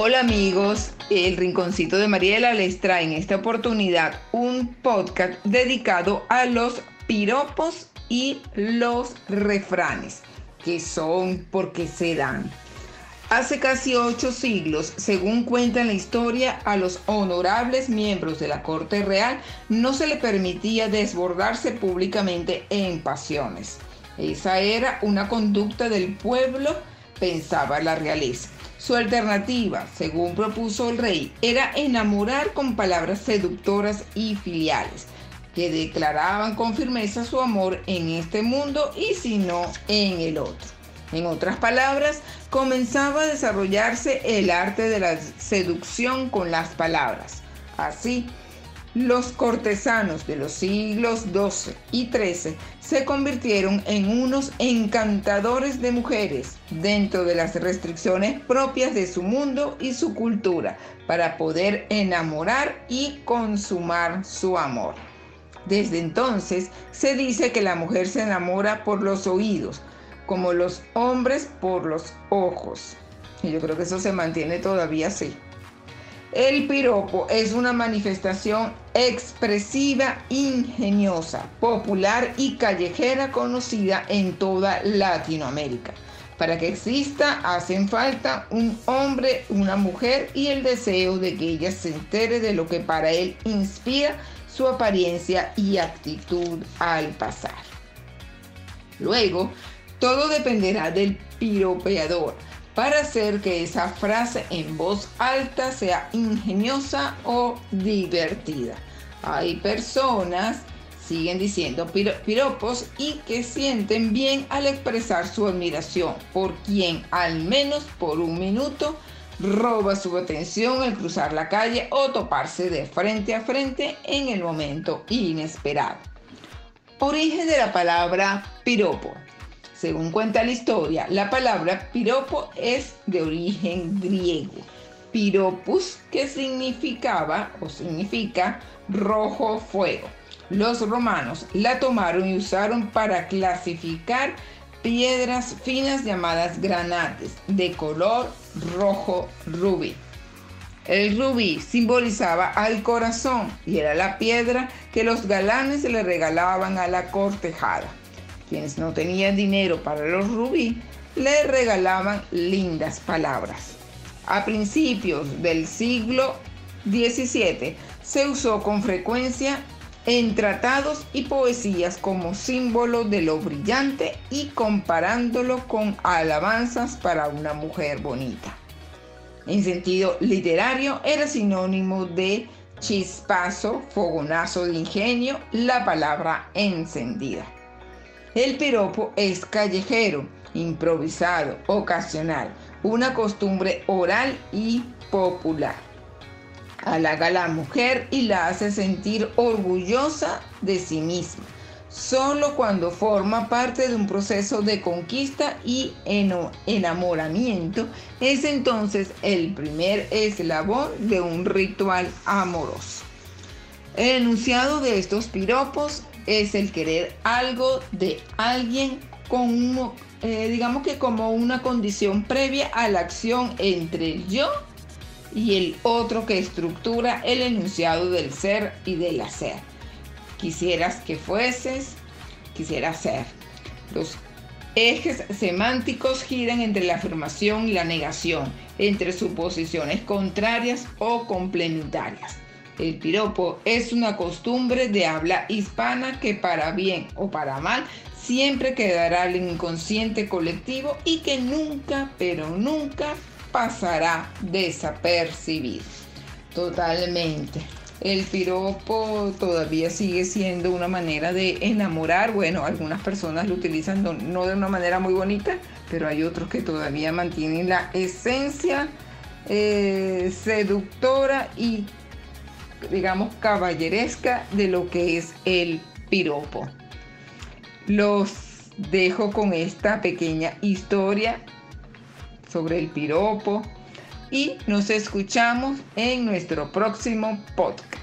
Hola amigos, el Rinconcito de Mariela les trae en esta oportunidad un podcast dedicado a los piropos y los refranes, que son porque se dan. Hace casi ocho siglos, según cuenta la historia, a los honorables miembros de la corte real no se le permitía desbordarse públicamente en pasiones. Esa era una conducta del pueblo, pensaba la realeza. Su alternativa, según propuso el rey, era enamorar con palabras seductoras y filiales, que declaraban con firmeza su amor en este mundo y si no en el otro. En otras palabras, comenzaba a desarrollarse el arte de la seducción con las palabras. Así, los cortesanos de los siglos XII y XIII se convirtieron en unos encantadores de mujeres dentro de las restricciones propias de su mundo y su cultura para poder enamorar y consumar su amor. Desde entonces se dice que la mujer se enamora por los oídos, como los hombres por los ojos. Y yo creo que eso se mantiene todavía así. El piropo es una manifestación expresiva, ingeniosa, popular y callejera conocida en toda Latinoamérica. Para que exista hacen falta un hombre, una mujer y el deseo de que ella se entere de lo que para él inspira su apariencia y actitud al pasar. Luego, todo dependerá del piropeador para hacer que esa frase en voz alta sea ingeniosa o divertida. Hay personas, siguen diciendo piropos y que sienten bien al expresar su admiración por quien al menos por un minuto roba su atención al cruzar la calle o toparse de frente a frente en el momento inesperado. Origen de la palabra piropo. Según cuenta la historia, la palabra piropo es de origen griego. Piropus, que significaba o significa rojo fuego. Los romanos la tomaron y usaron para clasificar piedras finas llamadas granates de color rojo rubí. El rubí simbolizaba al corazón y era la piedra que los galanes le regalaban a la cortejada. Quienes no tenían dinero para los rubí le regalaban lindas palabras. A principios del siglo XVII se usó con frecuencia en tratados y poesías como símbolo de lo brillante y comparándolo con alabanzas para una mujer bonita. En sentido literario era sinónimo de chispazo, fogonazo de ingenio, la palabra encendida. El piropo es callejero, improvisado, ocasional, una costumbre oral y popular. Halaga a la mujer y la hace sentir orgullosa de sí misma, solo cuando forma parte de un proceso de conquista y enamoramiento, es entonces el primer eslabón de un ritual amoroso. El enunciado de estos piropos es el querer algo de alguien con, eh, digamos que como una condición previa a la acción entre el yo y el otro que estructura el enunciado del ser y del hacer. Quisieras que fueses, quisiera ser. Los ejes semánticos giran entre la afirmación y la negación, entre suposiciones contrarias o complementarias. El piropo es una costumbre de habla hispana que para bien o para mal siempre quedará al inconsciente colectivo y que nunca, pero nunca pasará desapercibido. Totalmente. El piropo todavía sigue siendo una manera de enamorar. Bueno, algunas personas lo utilizan no, de una manera muy bonita, pero hay otros que todavía mantienen la esencia eh, seductora y digamos, caballeresca de lo que es el piropo. Los dejo con esta pequeña historia sobre el piropo y nos escuchamos en nuestro próximo podcast.